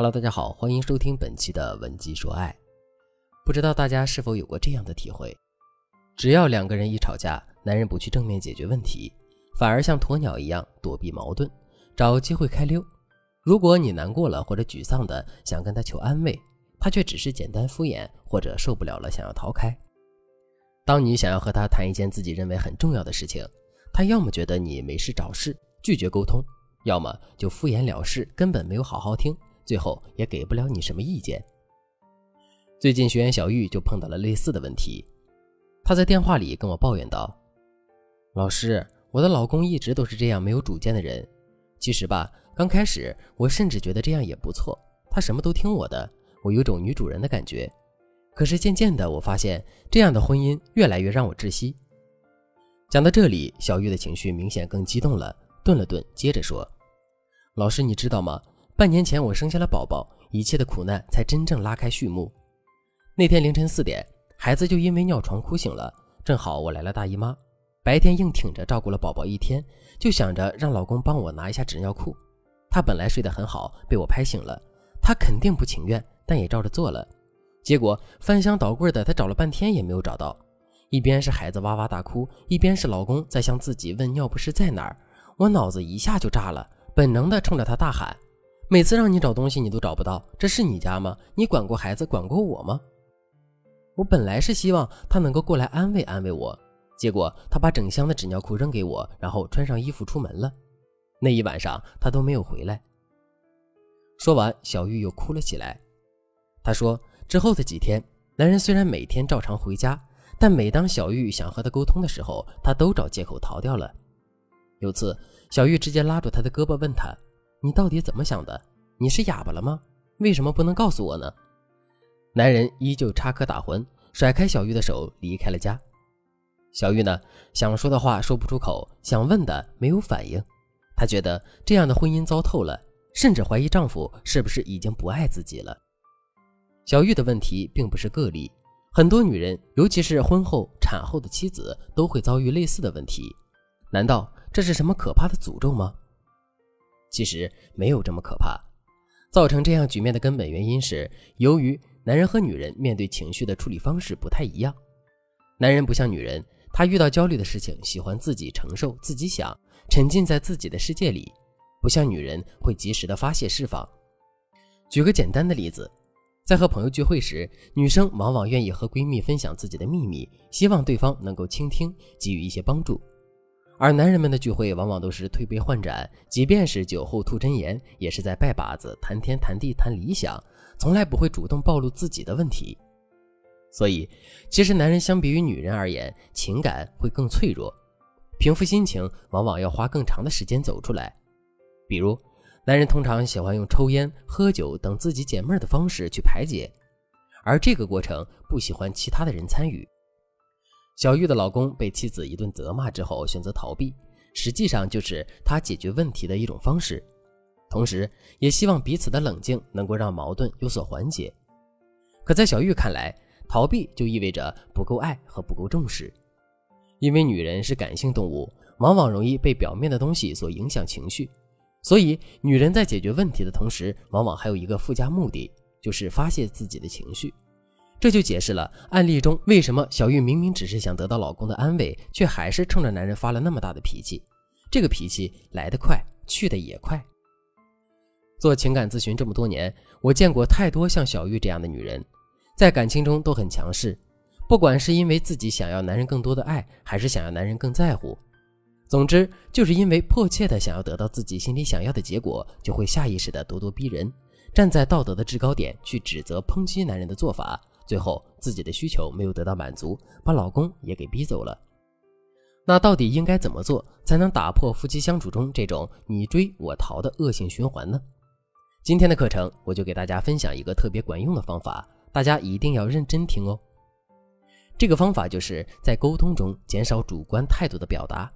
Hello，大家好，欢迎收听本期的文姬说爱。不知道大家是否有过这样的体会？只要两个人一吵架，男人不去正面解决问题，反而像鸵鸟一样躲避矛盾，找机会开溜。如果你难过了或者沮丧的想跟他求安慰，他却只是简单敷衍，或者受不了了想要逃开。当你想要和他谈一件自己认为很重要的事情，他要么觉得你没事找事，拒绝沟通，要么就敷衍了事，根本没有好好听。最后也给不了你什么意见。最近学员小玉就碰到了类似的问题，她在电话里跟我抱怨道：“老师，我的老公一直都是这样没有主见的人。其实吧，刚开始我甚至觉得这样也不错，他什么都听我的，我有种女主人的感觉。可是渐渐的，我发现这样的婚姻越来越让我窒息。”讲到这里，小玉的情绪明显更激动了，顿了顿，接着说：“老师，你知道吗？”半年前我生下了宝宝，一切的苦难才真正拉开序幕。那天凌晨四点，孩子就因为尿床哭醒了，正好我来了大姨妈，白天硬挺着照顾了宝宝一天，就想着让老公帮我拿一下纸尿裤。他本来睡得很好，被我拍醒了，他肯定不情愿，但也照着做了。结果翻箱倒柜的，他找了半天也没有找到，一边是孩子哇哇大哭，一边是老公在向自己问尿不湿在哪儿，我脑子一下就炸了，本能的冲着他大喊。每次让你找东西，你都找不到，这是你家吗？你管过孩子，管过我吗？我本来是希望他能够过来安慰安慰我，结果他把整箱的纸尿裤扔给我，然后穿上衣服出门了。那一晚上他都没有回来。说完，小玉又哭了起来。她说，之后的几天，男人虽然每天照常回家，但每当小玉想和他沟通的时候，他都找借口逃掉了。有次，小玉直接拉住他的胳膊问他。你到底怎么想的？你是哑巴了吗？为什么不能告诉我呢？男人依旧插科打诨，甩开小玉的手离开了家。小玉呢，想说的话说不出口，想问的没有反应。她觉得这样的婚姻糟透了，甚至怀疑丈夫是不是已经不爱自己了。小玉的问题并不是个例，很多女人，尤其是婚后产后的妻子，都会遭遇类似的问题。难道这是什么可怕的诅咒吗？其实没有这么可怕，造成这样局面的根本原因是，由于男人和女人面对情绪的处理方式不太一样。男人不像女人，他遇到焦虑的事情喜欢自己承受、自己想，沉浸在自己的世界里；不像女人会及时的发泄释放。举个简单的例子，在和朋友聚会时，女生往往愿意和闺蜜分享自己的秘密，希望对方能够倾听，给予一些帮助。而男人们的聚会往往都是推杯换盏，即便是酒后吐真言，也是在拜把子、谈天谈地、谈理想，从来不会主动暴露自己的问题。所以，其实男人相比于女人而言，情感会更脆弱，平复心情往往要花更长的时间走出来。比如，男人通常喜欢用抽烟、喝酒等自己解闷的方式去排解，而这个过程不喜欢其他的人参与。小玉的老公被妻子一顿责骂之后，选择逃避，实际上就是他解决问题的一种方式，同时也希望彼此的冷静能够让矛盾有所缓解。可在小玉看来，逃避就意味着不够爱和不够重视，因为女人是感性动物，往往容易被表面的东西所影响情绪，所以女人在解决问题的同时，往往还有一个附加目的，就是发泄自己的情绪。这就解释了案例中为什么小玉明明只是想得到老公的安慰，却还是冲着男人发了那么大的脾气。这个脾气来得快，去得也快。做情感咨询这么多年，我见过太多像小玉这样的女人，在感情中都很强势，不管是因为自己想要男人更多的爱，还是想要男人更在乎，总之就是因为迫切的想要得到自己心里想要的结果，就会下意识的咄咄逼人，站在道德的制高点去指责抨击男人的做法。最后，自己的需求没有得到满足，把老公也给逼走了。那到底应该怎么做才能打破夫妻相处中这种你追我逃的恶性循环呢？今天的课程我就给大家分享一个特别管用的方法，大家一定要认真听哦。这个方法就是在沟通中减少主观态度的表达。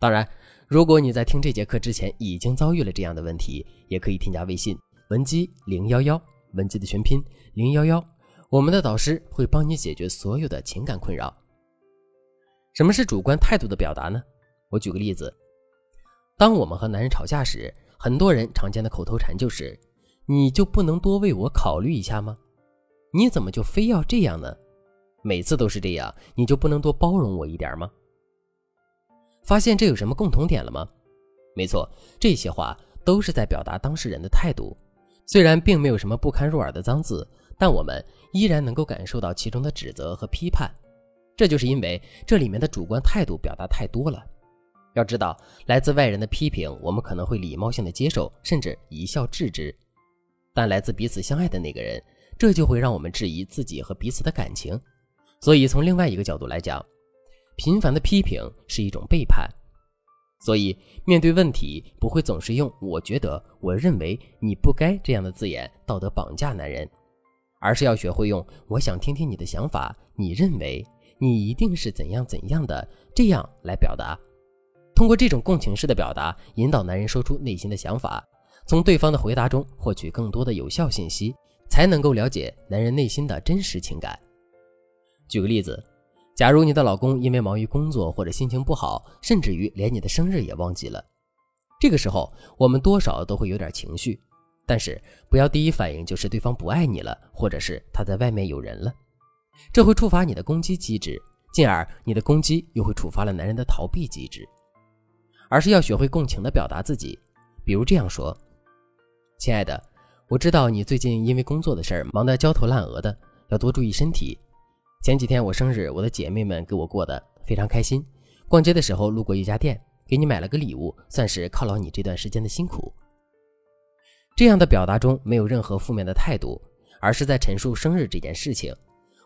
当然，如果你在听这节课之前已经遭遇了这样的问题，也可以添加微信文姬零幺幺，文姬的全拼零幺幺。我们的导师会帮你解决所有的情感困扰。什么是主观态度的表达呢？我举个例子，当我们和男人吵架时，很多人常见的口头禅就是：“你就不能多为我考虑一下吗？你怎么就非要这样呢？每次都是这样，你就不能多包容我一点吗？发现这有什么共同点了吗？没错，这些话都是在表达当事人的态度。虽然并没有什么不堪入耳的脏字，但我们依然能够感受到其中的指责和批判。这就是因为这里面的主观态度表达太多了。要知道，来自外人的批评，我们可能会礼貌性的接受，甚至一笑置之；但来自彼此相爱的那个人，这就会让我们质疑自己和彼此的感情。所以，从另外一个角度来讲，频繁的批评是一种背叛。所以，面对问题，不会总是用“我觉得”“我认为”“你不该”这样的字眼道德绑架男人，而是要学会用“我想听听你的想法”“你认为”“你一定是怎样怎样的”这样来表达。通过这种共情式的表达，引导男人说出内心的想法，从对方的回答中获取更多的有效信息，才能够了解男人内心的真实情感。举个例子。假如你的老公因为忙于工作或者心情不好，甚至于连你的生日也忘记了，这个时候我们多少都会有点情绪，但是不要第一反应就是对方不爱你了，或者是他在外面有人了，这会触发你的攻击机制，进而你的攻击又会触发了男人的逃避机制，而是要学会共情的表达自己，比如这样说：“亲爱的，我知道你最近因为工作的事儿忙得焦头烂额的，要多注意身体。”前几天我生日，我的姐妹们给我过得非常开心。逛街的时候路过一家店，给你买了个礼物，算是犒劳你这段时间的辛苦。这样的表达中没有任何负面的态度，而是在陈述生日这件事情。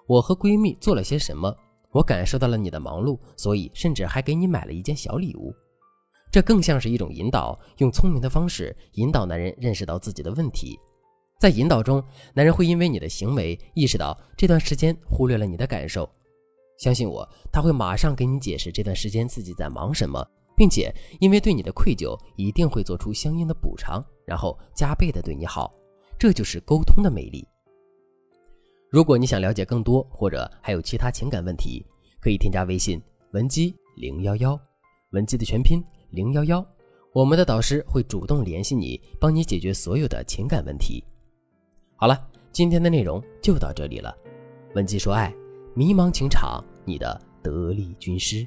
我和闺蜜做了些什么？我感受到了你的忙碌，所以甚至还给你买了一件小礼物。这更像是一种引导，用聪明的方式引导男人认识到自己的问题。在引导中，男人会因为你的行为意识到这段时间忽略了你的感受。相信我，他会马上给你解释这段时间自己在忙什么，并且因为对你的愧疚，一定会做出相应的补偿，然后加倍的对你好。这就是沟通的魅力。如果你想了解更多，或者还有其他情感问题，可以添加微信文姬零幺幺，文姬的全拼零幺幺，我们的导师会主动联系你，帮你解决所有的情感问题。好了，今天的内容就到这里了。文姬说爱，迷茫情场，你的得力军师。